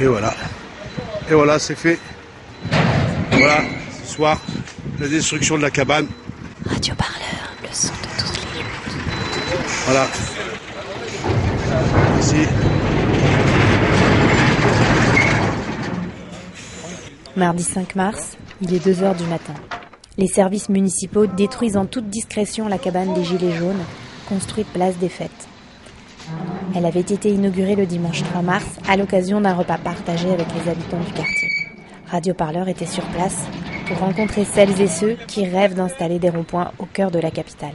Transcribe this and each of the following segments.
Et voilà. Et voilà, c'est fait. Voilà, ce soir, la destruction de la cabane. Radio Parleur, le son de toutes les luttes. Voilà. Ici. Mardi 5 mars, il est 2h du matin. Les services municipaux détruisent en toute discrétion la cabane des Gilets jaunes, construite place des Fêtes. Elle avait été inaugurée le dimanche 3 mars à l'occasion d'un repas partagé avec les habitants du quartier. Radio Parleur était sur place pour rencontrer celles et ceux qui rêvent d'installer des ronds-points au cœur de la capitale.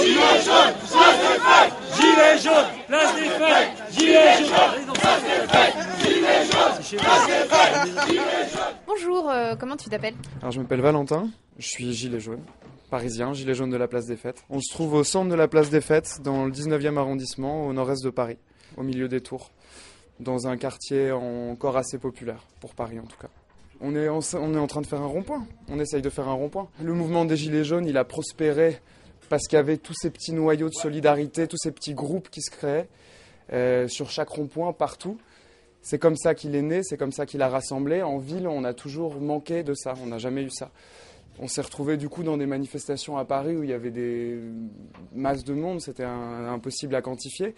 Gilets jaunes, place des fêtes Gilets jaunes, place des fêtes Gilets jaunes, place des fêtes Gilets jaunes, place des fêtes Gilets jaunes Bonjour, euh, comment tu t'appelles? Alors je m'appelle Valentin, je suis gilet jaune, parisien, gilet jaune de la place des Fêtes. On se trouve au centre de la place des Fêtes, dans le 19e arrondissement, au nord-est de Paris, au milieu des tours, dans un quartier encore assez populaire, pour Paris en tout cas. On est, en, on est en train de faire un rond-point, on essaye de faire un rond-point. Le mouvement des gilets jaunes, il a prospéré parce qu'il y avait tous ces petits noyaux de solidarité, tous ces petits groupes qui se créaient euh, sur chaque rond-point, partout. C'est comme ça qu'il est né, c'est comme ça qu'il a rassemblé. En ville, on a toujours manqué de ça, on n'a jamais eu ça. On s'est retrouvé du coup dans des manifestations à Paris où il y avait des masses de monde, c'était impossible à quantifier.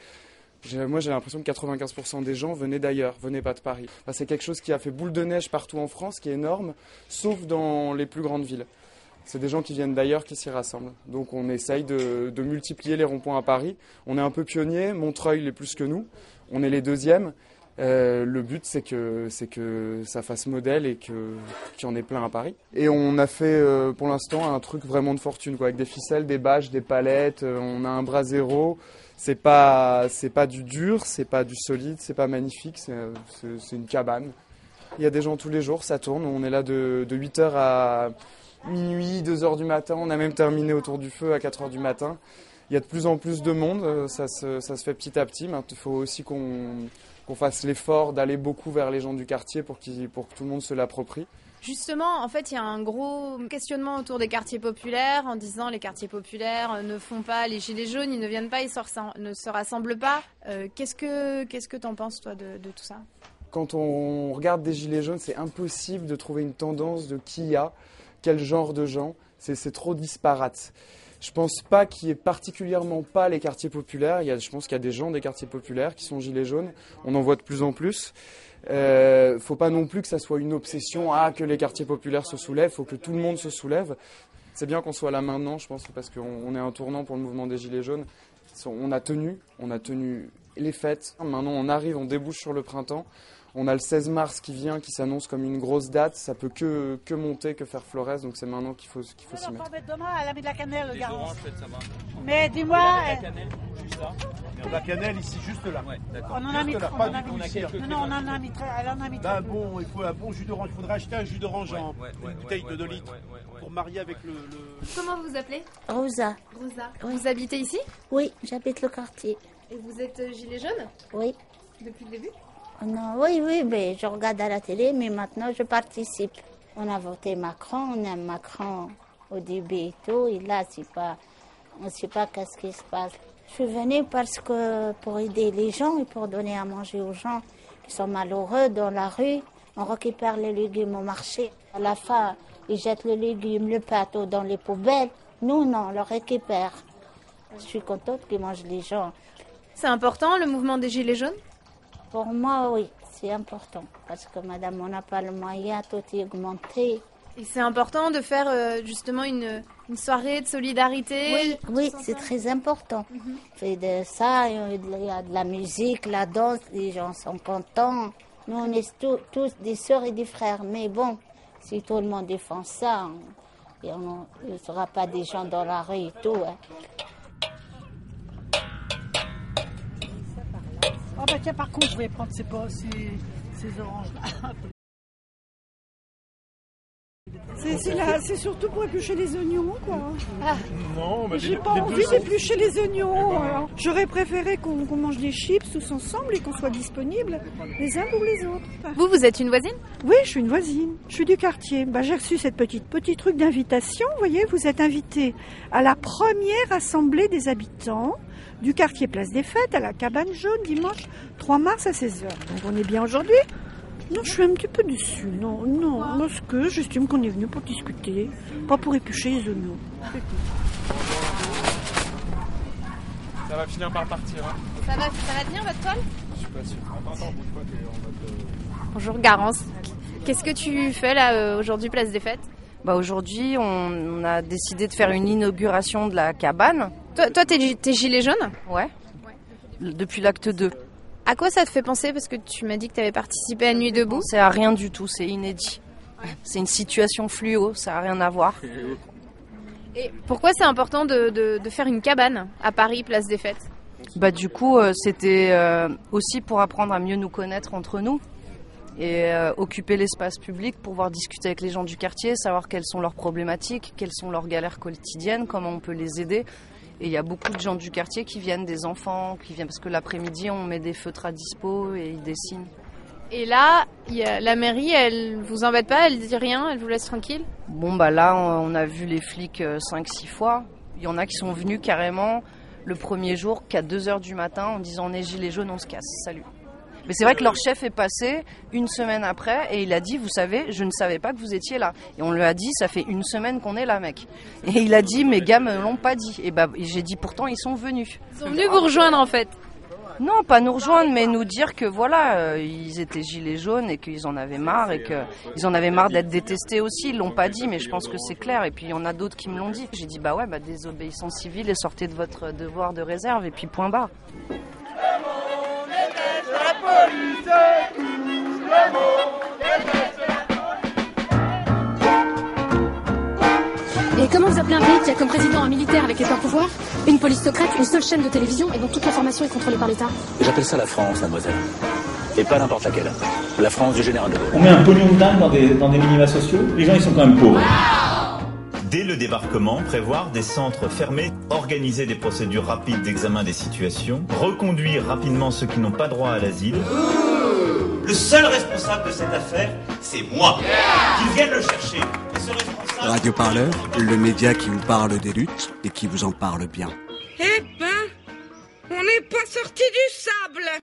Moi, j'ai l'impression que 95% des gens venaient d'ailleurs, venaient pas de Paris. C'est quelque chose qui a fait boule de neige partout en France, qui est énorme, sauf dans les plus grandes villes. C'est des gens qui viennent d'ailleurs qui s'y rassemblent. Donc on essaye de, multiplier les ronds-points à Paris. On est un peu pionnier, Montreuil l'est plus que nous. On est les deuxièmes. Euh, le but, c'est que, c'est que ça fasse modèle et que, qu'il y en ait plein à Paris. Et on a fait euh, pour l'instant un truc vraiment de fortune, quoi, avec des ficelles, des bâches, des palettes. euh, on a un bras zéro. C'est pas, c'est pas du dur, c'est pas du solide, c'est pas magnifique, c'est, une cabane. Il y a des gens tous les jours, ça tourne. On est là de, de 8h à minuit, 2h du matin. On a même terminé autour du feu à 4h du matin. Il y a de plus en plus de monde, ça se, ça se fait petit à petit. Il faut aussi qu'on qu'on fasse l'effort d'aller beaucoup vers les gens du quartier pour, que tout le monde se l'approprie. Justement, en fait, il y a un gros questionnement autour des quartiers populaires en disant les quartiers populaires euh, ne font pas les gilets jaunes, ils ne viennent pas, ils ne se rassemblent pas. Euh, qu'est-ce que qu'est-ce que t'en penses toi de, de tout ça? Quand on regarde des gilets jaunes, c'est impossible de trouver une tendance de qui y a, quel genre de gens. C'est trop disparate. Je pense pas qu'il y ait particulièrement pas les quartiers populaires. Il y a, je pense qu'il y a des gens des quartiers populaires qui sont gilets jaunes. On en voit de plus en plus. Euh, faut pas non plus que ça soit une obsession ah que les quartiers populaires se soulèvent. Faut que tout le monde se soulève. C'est bien qu'on soit là maintenant, je pense, parce qu'on on est un tournant pour le mouvement des gilets jaunes. On a tenu, on a tenu les fêtes. Maintenant, on arrive, on débouche sur le printemps. On a le 16 mars qui vient, qui s'annonce comme une grosse date. Ça peut que, que monter, que faire florès. Donc c'est maintenant qu'il faut, qu'il faut s'y mettre. Demain, elle a mis de la cannelle, le garance. Mais dis-moi, euh, La cannelle ici, juste là. on en a mis, Juste là, on pas en a du mis, tout ici. non, non, on en a mis, très- elle en a mis. Un bon, il faut un bon jus d'orange. Il faudrait acheter un jus d'orange en une bouteille de 2 litres pour marier avec le. le- Comment vous vous appelez Rosa, Rosa. Vous habitez ici oui, j'habite le quartier. et vous êtes euh, gilet jaune Oui. depuis le début Non, oui, oui, mais je regarde à la télé, mais maintenant je participe. On a voté Macron, on aime Macron au début et tout, et là, pas, on ne sait pas qu'est-ce qui se passe. Je suis venue parce que pour aider les gens et pour donner à manger aux gens qui sont malheureux dans la rue, on récupère les légumes au marché. À la fin, ils jettent les légumes, le pâteau dans les poubelles. Nous, non, on le récupère. Je suis contente qu'ils mangent les gens. C'est important le mouvement des gilets jaunes? Pour moi, oui, c'est important. Parce que madame, on n'a pas le moyen, tout est augmenté. Et c'est important de faire euh, justement une, une soirée de solidarité. Oui, oui, c'est très important. C'est de ça, il y a de la musique, la danse, les gens sont contents. Nous, on est tous, tous des sœurs et des frères. Mais bon, si tout le monde défend ça, on- il ne sera pas des gens dans la rue et tout. hein. Oh bah tiens, par contre, je vais prendre ces, ces oranges-là. C'est c'est là- c'est surtout pour éplucher les oignons, quoi. Non, mais J'ai les- pas les envie d'éplucher les oignons. alors. J'aurais préféré qu'on mange des chips tous ensemble et qu'on soit disponibles les uns pour les autres. Vous, vous êtes une voisine? Oui, je suis une voisine. Je suis du quartier. Bah, j'ai reçu cette petite petit truc d'invitation. Vous voyez, vous êtes invité à la première assemblée des habitants du quartier Place des Fêtes à la cabane jaune dimanche 3 mars à 16h. Donc on est bien aujourd'hui Non, je suis un petit peu déçue. Non, non, parce que j'estime qu'on est venu pour discuter, pas pour éplucher les oignons. Ça va finir par partir. Hein. Ça va, ça va tenir votre toile? Je suis pas sûr. Attends, attends, bouge pas, t'es en mode. euh, Bonjour Garance. Qu'est-ce que tu fais là euh, aujourd'hui, place des fêtes? Bah aujourd'hui, on, on a décidé de faire une inauguration de la cabane. Toi, toi t'es, t'es gilet jaune? Ouais. Depuis l'acte 2. À quoi ça te fait penser Parce que tu m'as dit que tu avais participé à Nuit debout? C'est à rien du tout, c'est inédit. C'est une situation fluo, ça a rien à voir. Et pourquoi c'est important de, de- de faire une cabane à Paris, place des fêtes? Bah du coup, euh, c'était euh, aussi pour apprendre à mieux nous connaître entre nous et euh, occuper l'espace public pour pouvoir discuter avec les gens du quartier, savoir quelles sont leurs problématiques, quelles sont leurs galères quotidiennes, comment on peut les aider. Et il y a beaucoup de gens du quartier qui viennent, des enfants, qui viennent parce que l'après-midi on met des feutres à dispo et ils dessinent. Et là, il y a- la mairie, elle vous embête pas Elle dit rien Elle vous laisse tranquille? Bon bah là on on a vu les flics 5-6 fois. Il y en a qui sont venus carrément le premier jour qu'à 2h du matin en disant on est gilet jaune, on se casse, salut. Mais c'est vrai que leur chef est passé une semaine après et il a dit, vous savez, je ne savais pas que vous étiez là. Et on lui a dit, ça fait une semaine qu'on est là, mec. Et il a dit, mes gars me l'ont pas dit. Et bah j'ai dit, pourtant ils sont venus. Ils sont venus vous rejoindre en fait. Non, pas nous rejoindre, mais nous dire que voilà, euh, ils étaient gilets jaunes et qu'ils en avaient marre et qu'ils en avaient marre d'être détestés aussi. Ils l'ont pas dit, mais je pense que c'est clair. Et puis il y en a d'autres qui me l'ont dit. J'ai dit bah ouais, bah désobéissance civile et sortez de votre devoir de réserve et puis point barre. Et comment vous appelez un pays qui a comme président un militaire avec les pleins pouvoirs, une police secrète, une seule chaîne de télévision et dont toute l'information est contrôlée par l'État? J'appelle ça la France, mademoiselle. Et pas n'importe laquelle. La France du général de Gaulle. On met un pognon de dingue dans des, dans des minima sociaux? Les gens, ils sont quand même pauvres. Dès le débarquement, prévoir des centres fermés, organiser des procédures rapides d'examen des situations, reconduire rapidement ceux qui n'ont pas droit à l'asile. Le seul responsable de cette affaire, c'est moi. Qu'ils viennent le chercher. Et ce responsable... Radio Parleur, le média qui vous parle des luttes et qui vous en parle bien. Eh ben, on n'est pas sorti du sable